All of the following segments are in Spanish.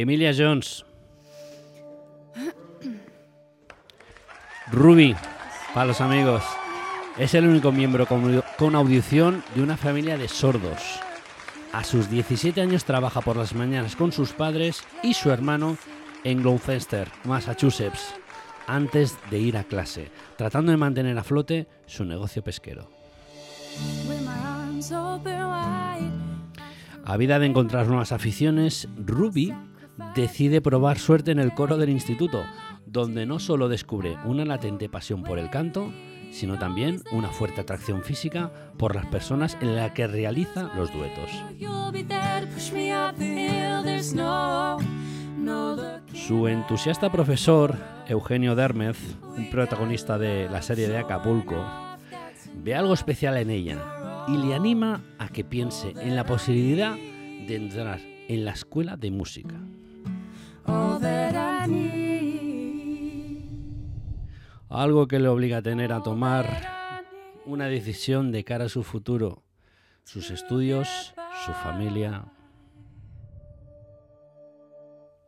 Emilia Jones. Ruby, para los amigos. Es el único miembro con, audición de una familia de sordos. A sus 17 años trabaja por las mañanas con sus padres y su hermano en Gloucester, Massachusetts, antes de ir a clase, tratando de mantener a flote su negocio pesquero. A vida de encontrar nuevas aficiones, Ruby decide probar suerte en el coro del instituto, donde no solo descubre una latente pasión por el canto, sino también una fuerte atracción física por las personas en las que realiza los duetos. Su entusiasta profesor, Eugenio Dermez, un protagonista de la serie de Acapulco, ve algo especial en ella y le anima a que piense en la posibilidad de entrar en la escuela de música. Algo que le obliga a tener a tomar una decisión de cara a su futuro, sus estudios, su familia.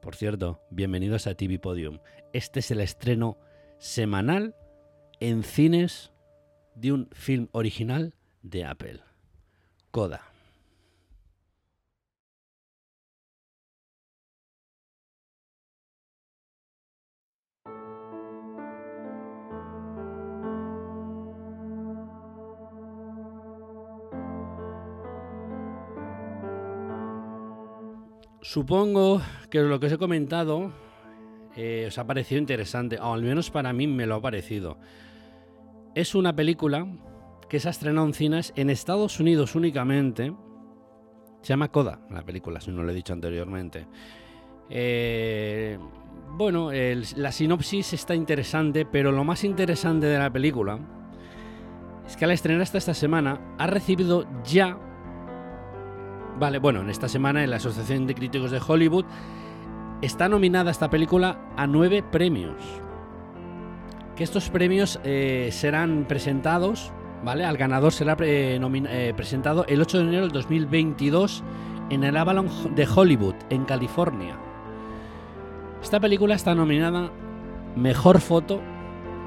Por cierto, bienvenidos a TV Podium. Este es el estreno semanal en cines de un film original de Apple, Coda. Supongo que lo que os he comentado eh, os ha parecido interesante, o al menos para mí me lo ha parecido. Es una película que se ha estrenado en cines en Estados Unidos únicamente. Se llama Coda, la película, si no lo he dicho anteriormente. Eh, bueno, la sinopsis está interesante, pero lo más interesante de la película es que al estrenar hasta esta semana ha recibido ya Vale, bueno, en esta semana en la Asociación de Críticos de Hollywood está nominada esta película a nueve premios. Que estos premios eh, serán presentados, ¿vale? Al ganador será eh, eh, presentado el 8 de enero del 2022 en el Avalon de Hollywood, en California. Esta película está nominada Mejor Foto,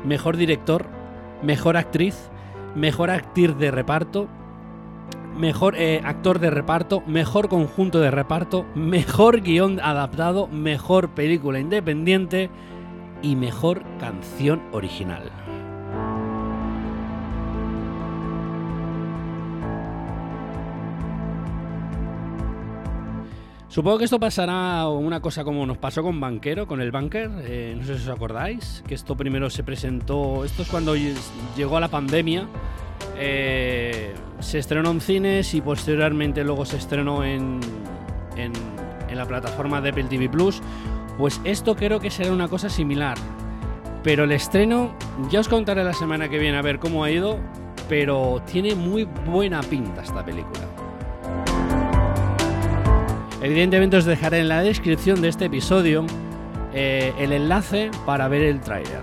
Mejor Director, Mejor Actriz, Mejor Actriz de Reparto, mejor eh, actor de reparto, mejor conjunto de reparto, mejor guion adaptado, mejor película independiente y mejor canción original. Supongo que esto pasará una cosa como nos pasó con Banquero, con el Banker, eh, no sé si os acordáis, que esto primero se presentó, esto es cuando llegó a la pandemia, eh, se estrenó en cines y posteriormente luego se estrenó en, la plataforma de Apple TV Plus. Pues esto creo que será una cosa similar. Pero el estreno, ya os contaré la semana que viene a ver cómo ha ido, pero tiene muy buena pinta esta película. Evidentemente os dejaré en la descripción de este episodio eh, el enlace para ver el tráiler.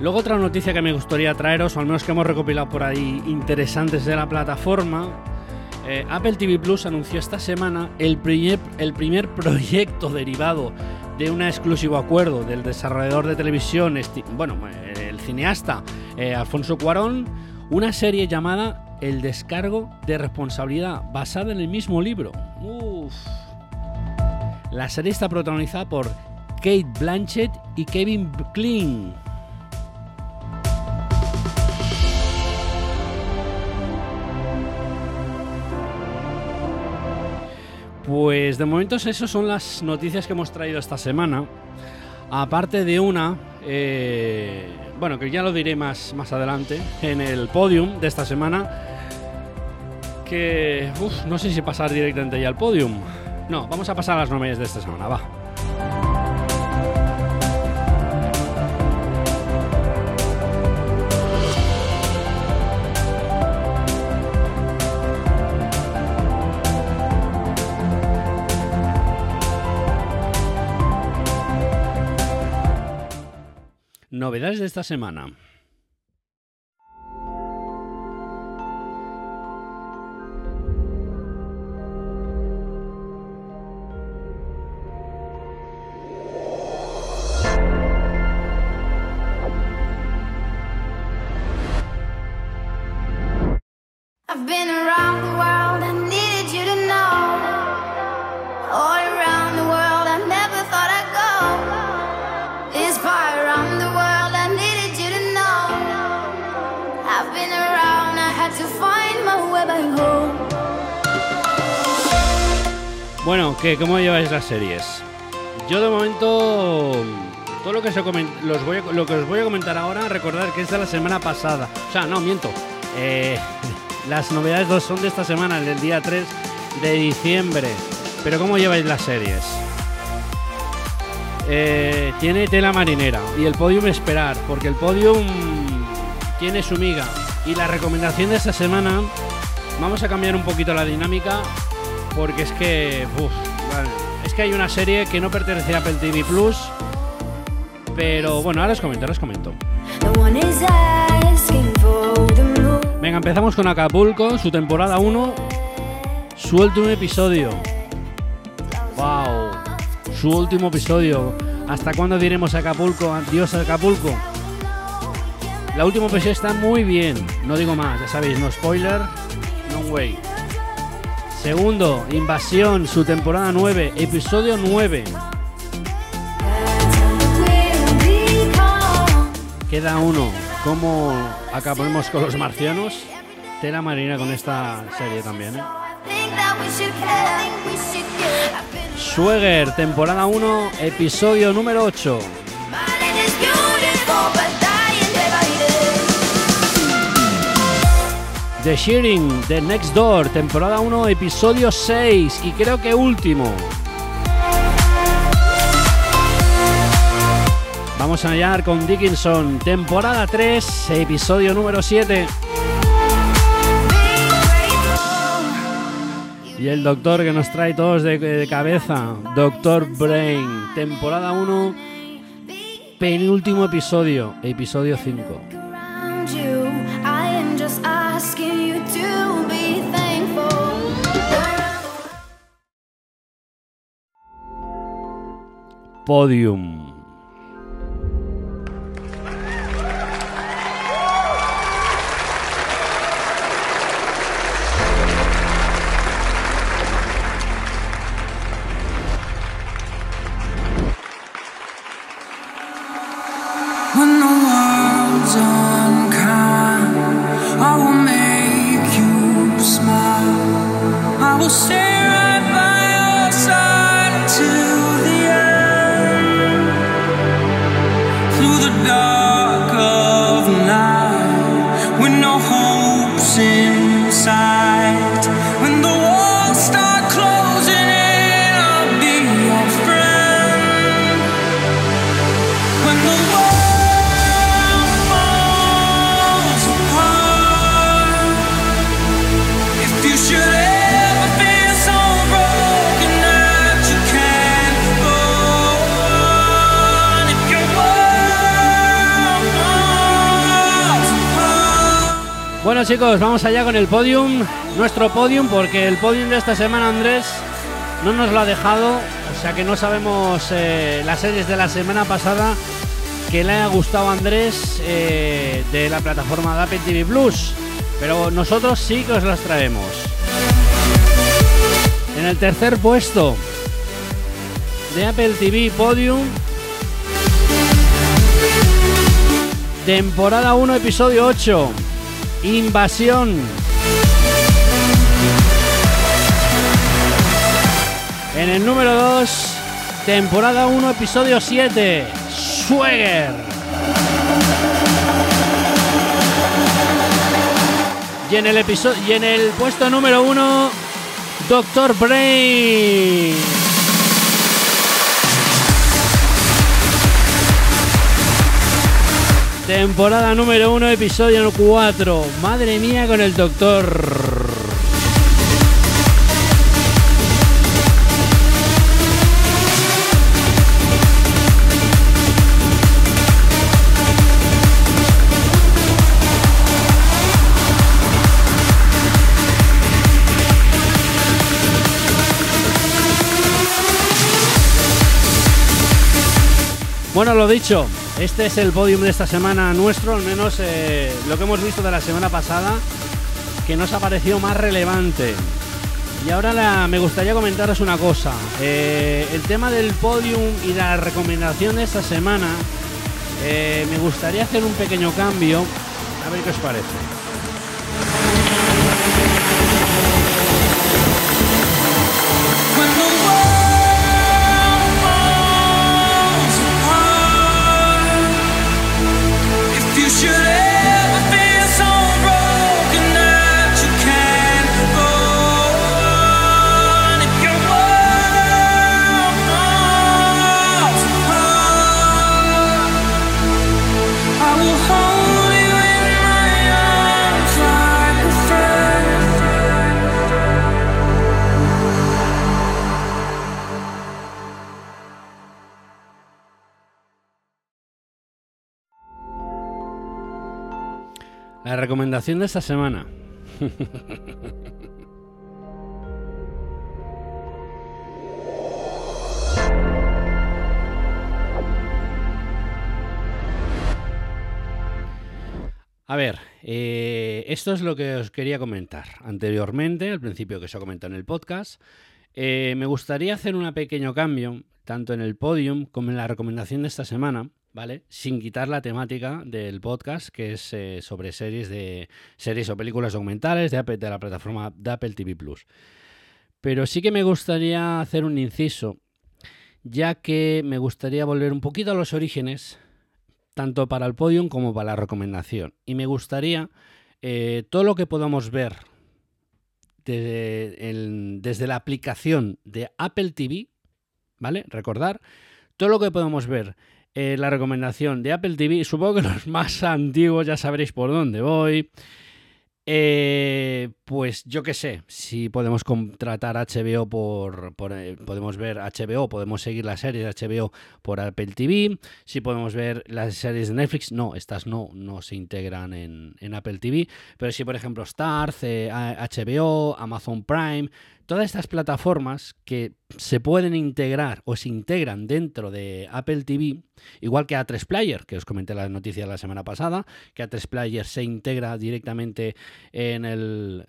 Luego otra noticia que me gustaría traeros, o al menos que hemos recopilado por ahí interesantes de la plataforma, eh, Apple TV Plus anunció esta semana el primer, proyecto derivado de un exclusivo acuerdo del desarrollador de televisión, bueno, el cineasta eh, Alfonso Cuarón, una serie llamada El descargo de responsabilidad, basada en el mismo libro. La serie está protagonizada por Kate Blanchett y Kevin Kling. Pues de momento esas son las noticias que hemos traído esta semana. Aparte de una, eh, bueno, que ya lo diré más, más adelante, en el podium de esta semana, que no sé si pasar directamente ya al podium. No, vamos a pasar a las novedades de esta semana, va. Novedades de esta semana. Bueno, ¿qué? ¿Cómo lleváis las series? Yo de momento todo lo que, se los voy lo que os voy a comentar ahora, recordar que es la semana pasada. O sea, no, miento. Eh, las novedades dos son de esta semana, del día 3 de diciembre. Pero ¿cómo lleváis las series? Eh, tiene tela marinera y el podium esperar, porque el podium tiene su miga. Y la recomendación de esta semana, vamos a cambiar un poquito la dinámica, porque es que, es que hay una serie que no pertenece a Apple TV Plus, pero bueno, ahora os comento, ahora os comento. Venga, empezamos con Acapulco, su temporada 1, su último episodio. ¡Wow! Su último episodio. ¿Hasta cuándo diremos Acapulco? Adiós Acapulco. La última episodio está muy bien. No digo más, ya sabéis, no spoiler, no way. Segundo, Invasión, su temporada 9, episodio 9. Queda uno. ¿Cómo acabamos con los marcianos? Tela marina con esta serie también. ¿eh? temporada 1, episodio número 8. The Shearing, The Next Door, temporada 1, episodio 6 y creo que último. Vamos a hallar con Dickinson, temporada 3, episodio número 7. Y el doctor que nos trae todos de, cabeza, Doctor Brain, temporada 1, penúltimo episodio, episodio 5. Podium. Chicos, vamos allá con el podium, nuestro podium, porque el podium de esta semana Andrés no nos lo ha dejado, o sea que no sabemos eh, las series de la semana pasada que le haya gustado a Andrés eh, de la plataforma de Apple TV Plus, pero nosotros sí que os las traemos. En el tercer puesto de Apple TV Podium, temporada 1, episodio 8. Invasión. En el número 2, temporada 1, episodio 7, Swagger. Y en el episodio y en el puesto número 1, Doctor Brain. Temporada número 1, episodio 4. Madre mía con el doctor. Bueno, lo dicho, este es el podium de esta semana nuestro, al menos eh, lo que hemos visto de la semana pasada, que nos ha parecido más relevante. Y ahora me gustaría comentaros una cosa. Eh, el tema del podium y la recomendación de esta semana, eh, me gustaría hacer un pequeño cambio. A ver qué os parece. Recomendación de esta semana. A ver, eh, esto es lo que os quería comentar anteriormente, al principio que se ha comentado en el podcast. Eh, me gustaría hacer un pequeño cambio, tanto en el podium como en la recomendación de esta semana. ¿Vale? Sin quitar la temática del podcast, que es eh, sobre series de series o películas documentales de, de la plataforma de Apple TV Plus. Pero sí que me gustaría hacer un inciso, ya que me gustaría volver un poquito a los orígenes, tanto para el podium como para la recomendación. Y me gustaría eh, todo lo que podamos ver desde la aplicación de Apple TV, ¿vale? Recordar, todo lo que podemos ver eh, la recomendación de Apple TV. Supongo que los más antiguos ya sabréis por dónde voy. Eh, pues yo qué sé, si podemos contratar HBO por, eh, podemos ver HBO, podemos seguir las series de HBO por Apple TV, si podemos ver las series de Netflix, no, estas no, no se integran en, en Apple TV, pero si por ejemplo Starz, HBO, Amazon Prime, todas estas plataformas que se pueden integrar o se integran dentro de Apple TV, igual que A3 Player, que os comenté la noticia la semana pasada, que A3 Player se integra directamente en el.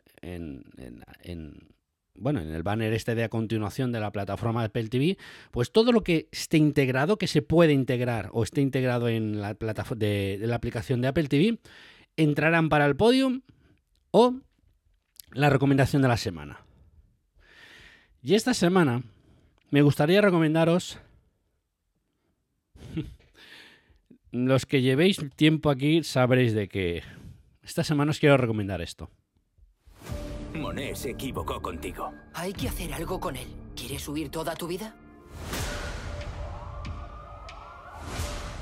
bueno, en el banner este de a continuación de la plataforma Apple TV, pues todo lo que esté integrado, que se puede integrar o esté integrado en la plataforma de, de la aplicación de Apple TV, entrarán para el podium o la recomendación de la semana. Y esta semana me gustaría recomendaros, los que llevéis tiempo aquí sabréis de que esta semana os quiero recomendar esto. Monet se equivocó contigo. Hay que hacer algo con él. ¿Quieres huir toda tu vida?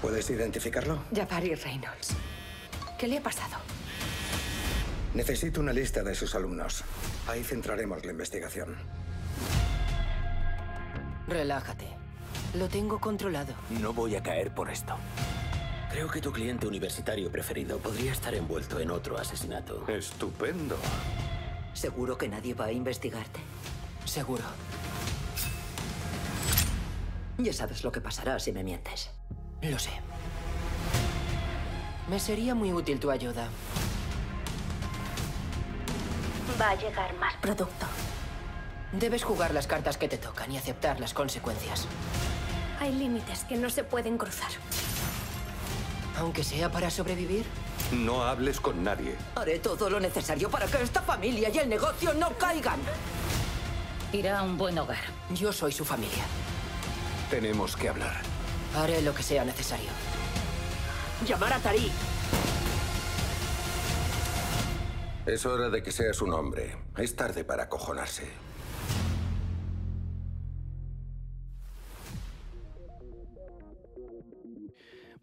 ¿Puedes identificarlo? Jafari Reynolds. ¿Qué le ha pasado? Necesito una lista de sus alumnos. Ahí centraremos la investigación. Relájate. Lo tengo controlado. No voy a caer por esto. Creo que tu cliente universitario preferido podría estar envuelto en otro asesinato. Estupendo. ¿Seguro que nadie va a investigarte? Seguro. Ya sabes lo que pasará si me mientes. Lo sé. Me sería muy útil tu ayuda. Va a llegar más producto. Debes jugar las cartas que te tocan y aceptar las consecuencias. Hay límites que no se pueden cruzar. Aunque sea para sobrevivir, No hables con nadie. haré todo lo necesario para que esta familia y el negocio no caigan. Irá a un buen hogar. Yo soy su familia. Tenemos que hablar. Haré lo que sea necesario. Llamar a Tariq. Es hora de que seas un hombre. Es tarde para acojonarse.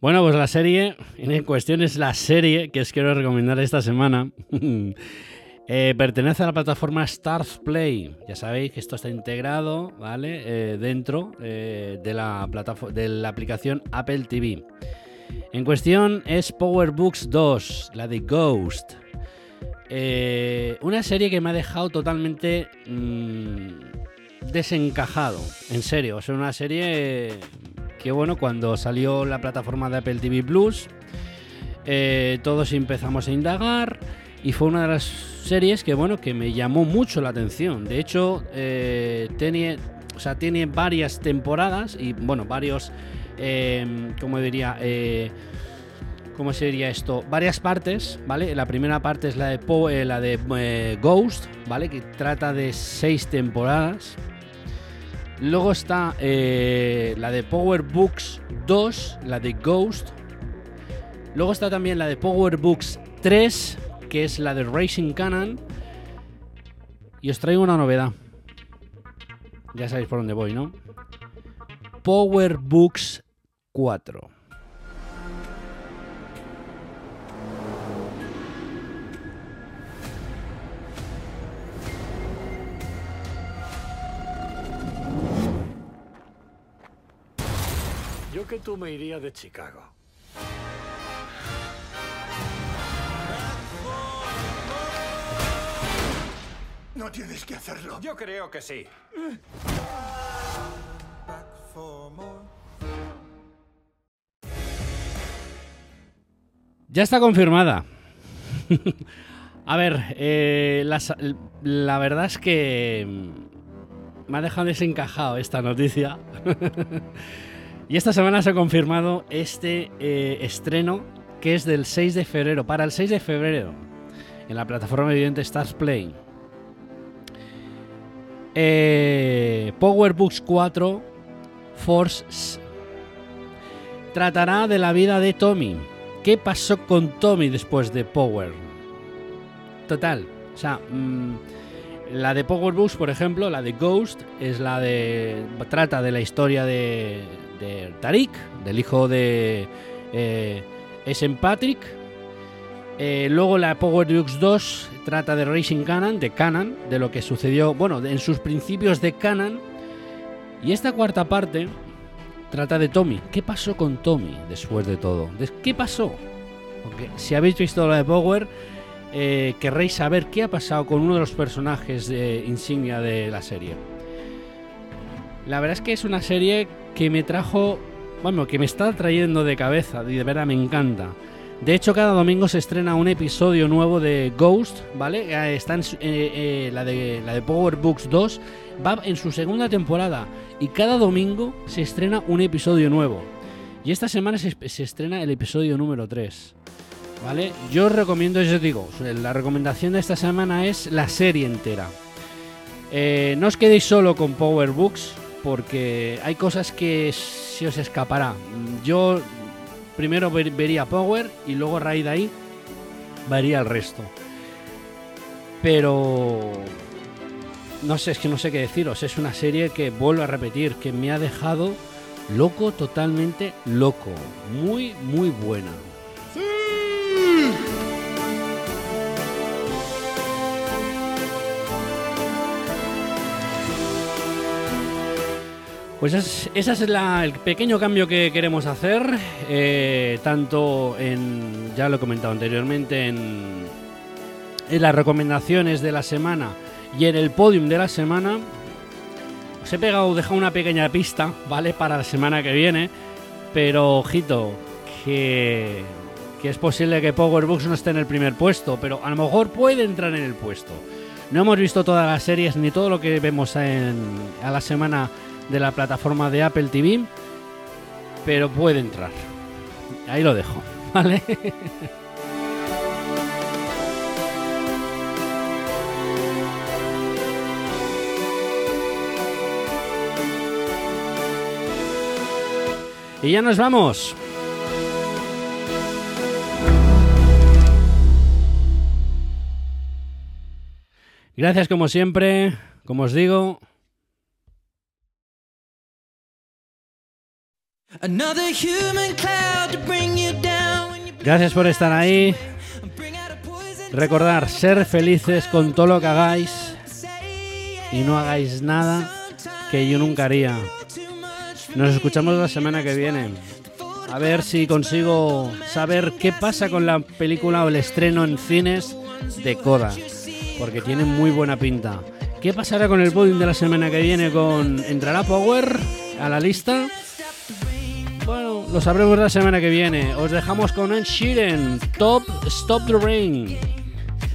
Bueno, pues la serie en cuestión es la serie que os quiero recomendar esta semana. Eh, pertenece a la plataforma Stars Play. Ya sabéis que esto está integrado, ¿vale? Eh, dentro eh, de, la de la aplicación Apple TV. En cuestión es Power Books 2, la de Ghost. una serie que me ha dejado totalmente mm, desencajado. En serio, es una serie que bueno, cuando salió la plataforma de Apple TV Plus, todos empezamos a indagar y fue una de las series que bueno que me llamó mucho la atención. De hecho, eh, tiene, o sea, tiene varias temporadas y bueno, varios, eh, ¿cómo diría? Eh, ¿Cómo sería esto? Varias partes, ¿vale? La primera parte es la de, eh, la de eh, Ghost, ¿vale? Que trata de seis temporadas. Luego está eh, la de Power Books 2, la de Ghost. Luego está también la de Power Books 3, que es la de Racing Cannon. Y os traigo una novedad. Ya sabéis por dónde voy, ¿no? Power Books 4. Que tú me iría de Chicago. No tienes que hacerlo. Yo creo que sí. Ya está confirmada. A ver, eh, la verdad es que me ha dejado desencajado esta noticia. y esta semana se ha confirmado este eh, estreno que es del 6 de febrero, para el 6 de febrero, en la plataforma evidente Stars Play. Eh, Power Books 4 Force tratará de la vida de Tommy. ¿Qué pasó con Tommy después de Power? Total. O sea, mm, la de Power Books, por ejemplo, la de Ghost, es la de. trata de la historia de, de Tariq, del hijo de eh, Patrick. Eh, luego la Power Books 2 trata de Racing Cannon, de Cannon, de lo que sucedió, bueno, en sus principios de Cannon. Y esta cuarta parte trata de Tommy. ¿Qué pasó con Tommy después de todo? ¿Qué pasó? Porque si habéis visto la de Power, eh, querréis saber qué ha pasado con uno de los personajes de insignia de la serie. La verdad es que es una serie que me trajo, bueno, que me está trayendo de cabeza de verdad me encanta. De hecho, cada domingo se estrena un episodio nuevo de Ghost, ¿vale? Eh, Está en eh, eh, la, de, Power Books 2, va en su segunda temporada y cada domingo se estrena un episodio nuevo. Y esta semana se, estrena el episodio número 3. ¿Vale? Yo os recomiendo, yo os digo, la recomendación de esta semana es la serie entera. No os quedéis solo con Power Books, porque hay cosas que se os escapará. Yo primero ver- vería Power y luego a raíz de ahí vería el resto. Pero no sé, es que no sé qué deciros. Es una serie que vuelvo a repetir, que me ha dejado loco, totalmente loco. Muy, muy buena. Pues es- ese es la- el pequeño cambio que queremos hacer, eh, tanto en, ya lo he comentado anteriormente, en, en las recomendaciones de la semana y en el podium de la semana. Os he pegado, dejado una pequeña pista, ¿vale? Para la semana que viene, pero ojito, que, que es posible que Power Books no esté en el primer puesto, pero a lo mejor puede entrar en el puesto. No hemos visto todas las series ni todo lo que vemos en, a la semana de la plataforma de Apple TV, pero puede entrar. Ahí lo dejo, ¿vale? y ya nos vamos. Gracias como siempre, como os digo, Gracias por estar ahí. Recordar, ser felices con todo lo que hagáis y no hagáis nada que yo nunca haría. Nos escuchamos la semana que viene. A ver si consigo saber qué pasa con la película o el estreno en cines de Coda, porque tiene muy buena pinta. ¿Qué pasará con el podium de la semana que viene? Con ¿Entrará Power a la lista? Bueno, lo sabremos la semana que viene. Os dejamos con Ed Sheeran, Top Stop the Rain.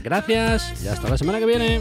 Gracias y hasta la semana que viene.